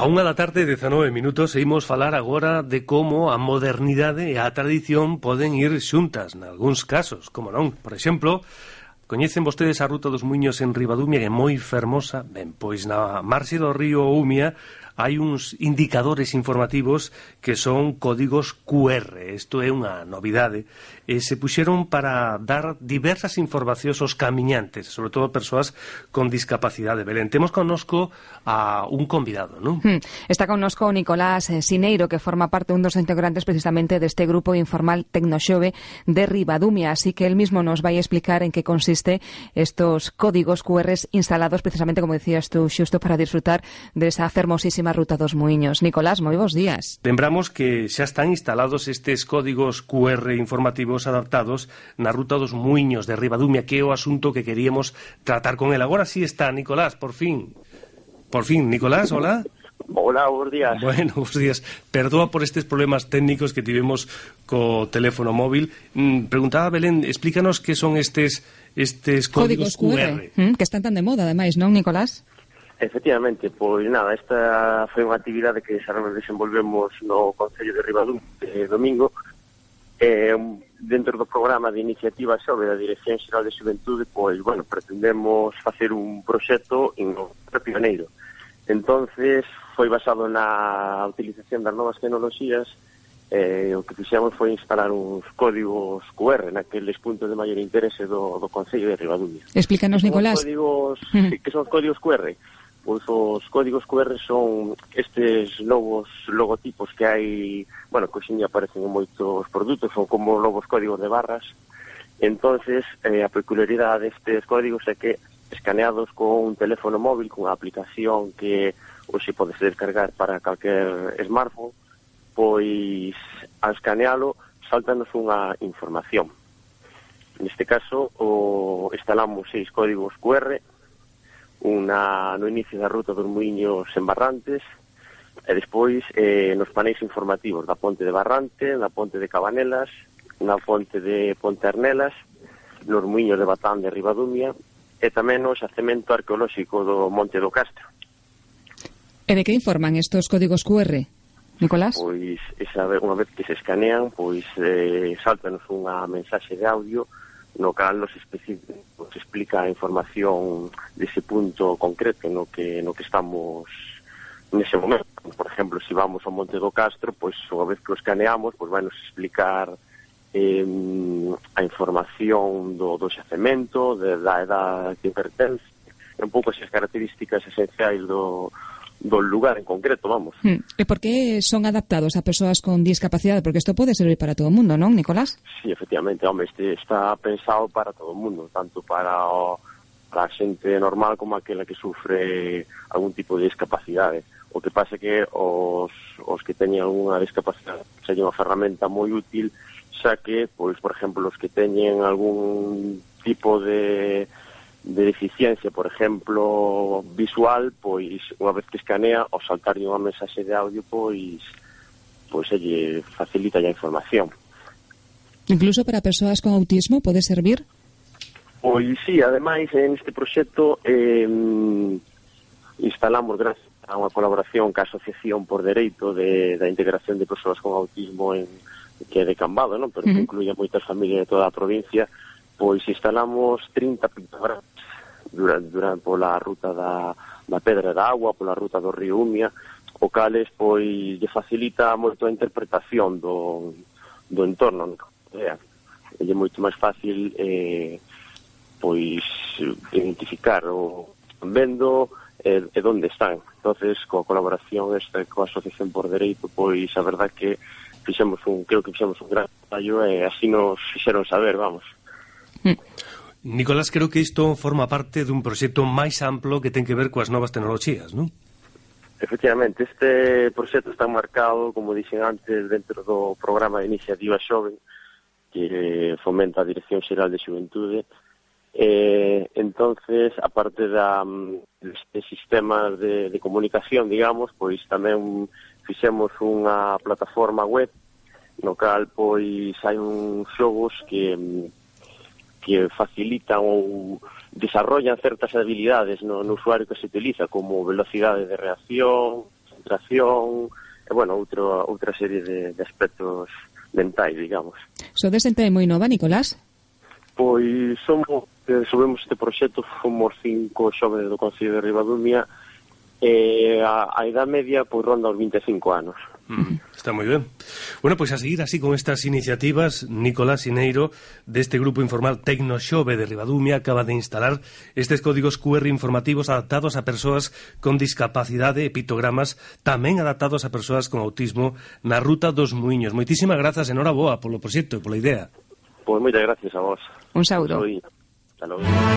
A unha da tarde, 19 minutos, seguimos falar agora de como a modernidade e a tradición poden ir xuntas, nalgúns casos, como non. Por exemplo, coñecen vostedes a Ruta dos Muños en Ribadumia, que é moi fermosa? Ben, pois na marxe do río Umia hai uns indicadores informativos que son códigos QR. Isto é unha novidade. E se puxeron para dar diversas informacións aos camiñantes, sobre todo persoas con discapacidade. Belén, temos conosco a un convidado, non? Hmm. Está connosco o Nicolás eh, Sineiro, que forma parte un dos integrantes precisamente deste grupo informal Tecnoxove de Ribadumia. Así que él mismo nos vai explicar en que consiste estos códigos QR instalados precisamente, como decías tú, Xusto, para disfrutar de esa fermosísima na Ruta dos Muiños. Nicolás, moi bons días. Lembramos que xa están instalados estes códigos QR informativos adaptados na Ruta dos Muiños de Ribadumia, que é o asunto que queríamos tratar con el. Agora sí está, Nicolás, por fin. Por fin, Nicolás, hola. Hola, bons días. Bueno, bons días. Perdoa por estes problemas técnicos que tivemos co teléfono móvil. Mm, preguntaba Belén, explícanos que son estes estes códigos, códigos QR, QR. Mm, que están tan de moda, ademais, non, Nicolás? Efectivamente, pois nada, esta foi unha actividade que xa desenvolvemos no Concello de Ribadú eh, domingo eh, dentro do programa de iniciativa sobre da Dirección Xeral de Xuventude pois, bueno, pretendemos facer un proxecto innovador pioneiro entonces foi basado na utilización das novas tecnoloxías, eh, o que fixemos foi instalar uns códigos QR naqueles puntos de maior interese do, do Concello de Ribadumia. Explícanos, Nicolás. Códigos. Que son os códigos QR? pois os códigos QR son estes novos logotipos que hai, bueno, que hoxe aparecen en moitos produtos, son como novos códigos de barras. Entonces, eh, a peculiaridade destes códigos é que escaneados con un teléfono móvil, unha aplicación que hoxe podes descargar para calquer smartphone, pois ao escanealo saltanos unha información. Neste caso, o, instalamos seis códigos QR unha no inicio da ruta dos muiños en Barrantes, e despois eh, nos paneis informativos da Ponte de Barrante, da Ponte de Cabanelas, na Ponte de Ponte Arnelas, nos muiños de Batán de Ribadumia, e tamén no xacemento arqueolóxico do Monte do Castro. E de que informan estos códigos QR, Nicolás? Pois, esa, unha vez que se escanean, pois eh, saltanos unha mensaxe de audio no cal nos, nos explica a información dese punto concreto no que no que estamos nese momento. Por exemplo, se si vamos ao Monte do Castro, pois unha vez que o escaneamos, pois vai nos explicar eh, a información do, do xacemento, de, da edad que pertence, un pouco as características esenciais do, do lugar en concreto, vamos. Hmm. E por que son adaptados a persoas con discapacidade? Porque isto pode servir para todo o mundo, non, Nicolás? Sí, efectivamente, home, este está pensado para todo o mundo, tanto para o, para a xente normal como aquela que sufre algún tipo de discapacidade. O que pasa que os, os que teñen algunha discapacidade señen unha ferramenta moi útil, xa que, pois, por exemplo, os que teñen algún tipo de de deficiencia, por exemplo, visual, pois unha vez que escanea, ao saltar unha mensaxe de audio, pois pois elle facilita a información. Incluso para persoas con autismo pode servir? Pois sí, ademais, en este proxecto eh, instalamos gracias a unha colaboración ca Asociación por Dereito de, da Integración de Persoas con Autismo en, que é de Cambado, non? pero uh -huh. incluía moitas familias de toda a provincia, Pois instalamos 30 pictogramas durante, durante pola ruta da, da Pedra da Agua, pola ruta do río Umia, o cales pois lle facilita moito a interpretación do, do entorno É. É moito máis fácil eh, pois identificar o vendo e, e onde están. Entonces, coa colaboración esta coa Asociación por Dereito, pois a verdad que fixemos un, creo que fixemos un gran traballo e así nos fixeron saber, vamos. Nicolás, creo que isto forma parte dun proxecto máis amplo que ten que ver coas novas tecnologías, non? Efectivamente, este proxecto está marcado, como dixen antes, dentro do programa de iniciativa Xoven, que fomenta a Dirección Xeral de Xuventude, Eh, entonces, aparte da de sistemas de, de comunicación, digamos, pois tamén fixemos unha plataforma web no cal pois hai uns xogos que que facilitan ou desarrollan certas habilidades no, no usuario que se utiliza, como velocidade de reacción, concentración, e, bueno, outro, outra serie de, de aspectos mentais, digamos. Sodes xente moi nova, Nicolás? Pois somos, eh, soubemos este proxecto, fomos cinco xoves do Concello de Ribadumia, e a, a edad media pois ronda os 25 anos. Mm. Está moi ben. Bueno, pois a seguir así con estas iniciativas, Nicolás Sineiro, deste grupo informal Tecnoxove de Ribadumia, acaba de instalar estes códigos QR informativos adaptados a persoas con discapacidade e pictogramas tamén adaptados a persoas con autismo na Ruta dos Muiños. Moitísimas grazas, enhoraboa polo proxecto e pola idea. Pois moitas gracias a vos. Un saúdo. Hasta logo.